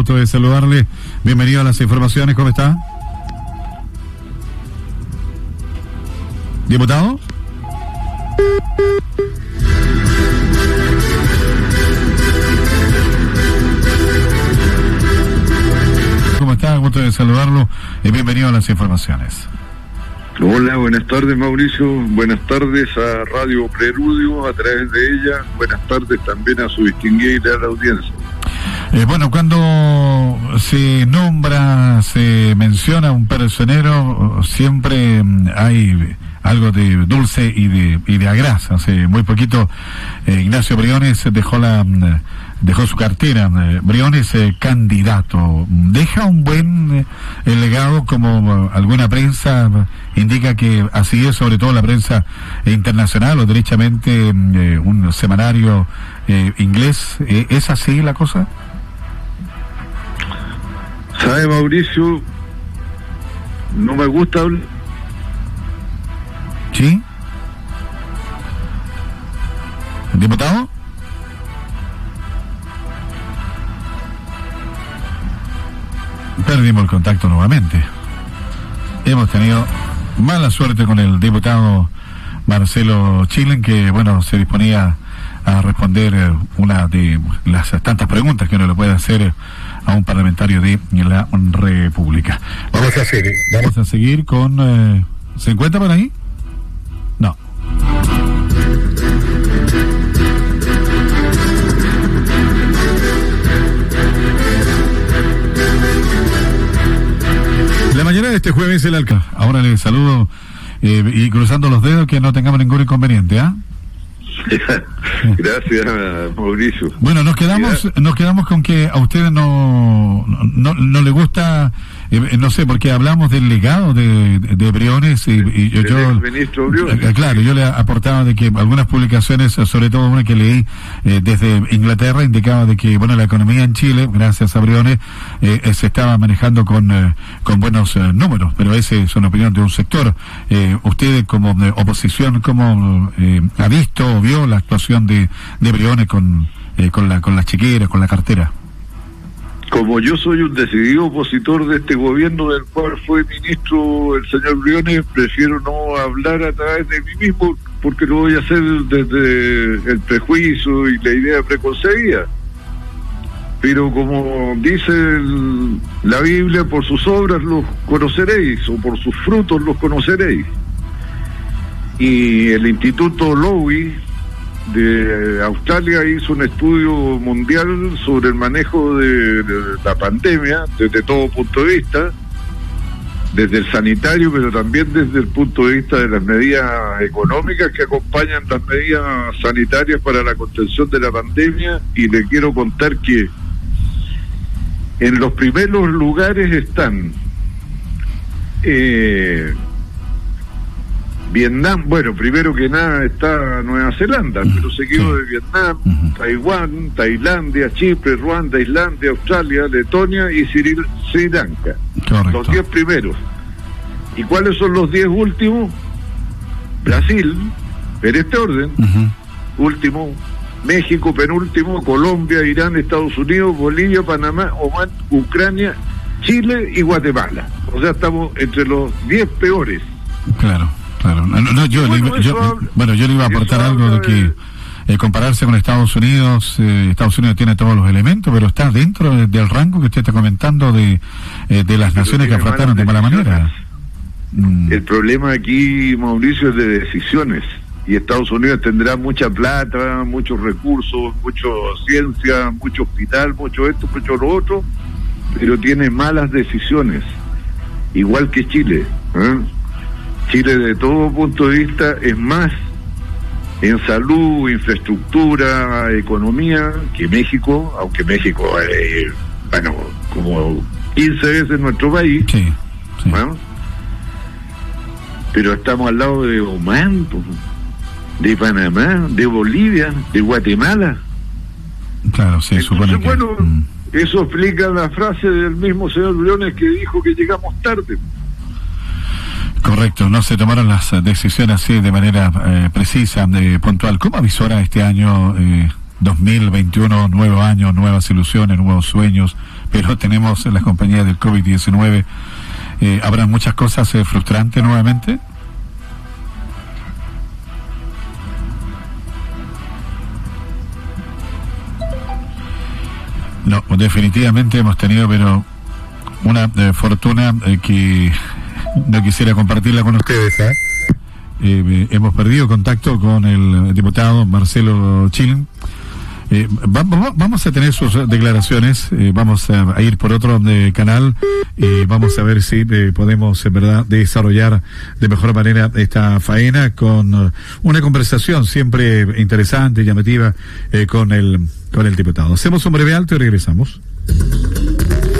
Gusto de saludarle. Bienvenido a las informaciones. ¿Cómo está? ¿Diputado? ¿Cómo está? Gusto de saludarlo. y bienvenido a las informaciones. Hola, buenas tardes Mauricio, buenas tardes a Radio Preludio a través de ella, buenas tardes también a su distinguida audiencia. Eh, bueno, cuando se nombra, se menciona un personero, siempre mm, hay algo de dulce y de, y de agrasa. Hace muy poquito eh, Ignacio Briones dejó la mm, dejó su cartera. Eh, Briones eh, candidato. Deja un buen legado como alguna prensa indica que así es, sobre todo la prensa internacional o derechamente mm, un semanario inglés. ¿Es así la cosa? ¿Sabe, Mauricio? No me gusta hablar. ¿Sí? ¿Diputado? perdimos el contacto nuevamente. Hemos tenido mala suerte con el diputado Marcelo Chilen, que bueno, se disponía a responder eh, una de las tantas preguntas que uno le puede hacer a un parlamentario de la República. Vamos a seguir, vamos a seguir con... Eh, ¿Se encuentra por ahí? No. La mañana de este jueves el alcalde. Ahora le saludo eh, y cruzando los dedos que no tengamos ningún inconveniente, ¿ah? Gracias, Mauricio. Bueno, nos quedamos, nos quedamos con que a ustedes no, no, no le gusta eh, no sé, porque hablamos del legado de, de Briones y, yo, eh, claro, yo le aportaba de que algunas publicaciones, sobre todo una que leí eh, desde Inglaterra, indicaba de que, bueno, la economía en Chile, gracias a Briones, se estaba manejando con, con buenos números, pero esa es una opinión de un sector. usted como oposición, ¿cómo ha visto o vio la actuación de, de Briones con, con, la, con las chiqueras, con la cartera? Como yo soy un decidido opositor de este gobierno del cual fue ministro el señor Briones, prefiero no hablar a través de mí mismo porque lo voy a hacer desde el prejuicio y la idea preconcebida. Pero como dice la Biblia, por sus obras los conoceréis o por sus frutos los conoceréis. Y el Instituto Lowy de Australia hizo un estudio mundial sobre el manejo de, la pandemia desde todo punto de vista, desde el sanitario, pero también desde el punto de vista de las medidas económicas que acompañan las medidas sanitarias para la contención de la pandemia. Y le quiero contar que en los primeros lugares están eh, Vietnam, bueno, primero que nada está Nueva Zelanda, pero seguido de Vietnam, Taiwán, Tailandia, Chipre, Ruanda, Islandia, Australia, Letonia y Sri, Lanka. Los diez primeros. ¿Y cuáles son los diez últimos? Brasil, en este orden. Último, México, penúltimo, Colombia, Irán, Estados Unidos, Bolivia, Panamá, Oman, Ucrania, Chile y Guatemala. O sea, estamos entre los diez peores. Claro. Claro, no, yo, bueno, yo le iba a aportar algo de que eh, compararse con Estados Unidos, eh, Estados Unidos tiene todos los elementos, pero está dentro del rango que usted está comentando de, eh, de las naciones que afrontaron de mala manera. Mm. El problema aquí, Mauricio, es de decisiones. Y Estados Unidos tendrá mucha plata, muchos recursos, mucha ciencia, mucho hospital, mucho esto, mucho lo otro, pero tiene malas decisiones, igual que Chile. ¿eh? Chile de todo punto de vista es más en salud, infraestructura, economía que México, aunque México es, bueno, como 15 veces nuestro país. Sí, Pero estamos al lado de Oman, de Panamá, de Bolivia, de Guatemala. Claro, sí, supone Bueno, mm. eso explica la frase del mismo señor Briones que dijo que llegamos tarde. Correcto, no se tomaron las decisiones así de manera eh, precisa, de puntual. ¿Cómo avisora este año, eh, 2021, nuevo año, nuevas ilusiones, nuevos sueños, pero tenemos en la compañía del COVID-19. Eh, ¿Habrá muchas cosas eh, frustrantes nuevamente? No, definitivamente hemos tenido, pero una eh, fortuna que no quisiera compartirla con ustedes. hemos perdido contacto con el diputado Marcelo Chilin eh, vamos a tener sus declaraciones, eh, vamos a, ir por otro eh, canal y vamos a ver si podemos en verdad desarrollar de mejor manera esta faena con una conversación siempre interesante, llamativa con el con el diputado. Hacemos un breve alto y regresamos.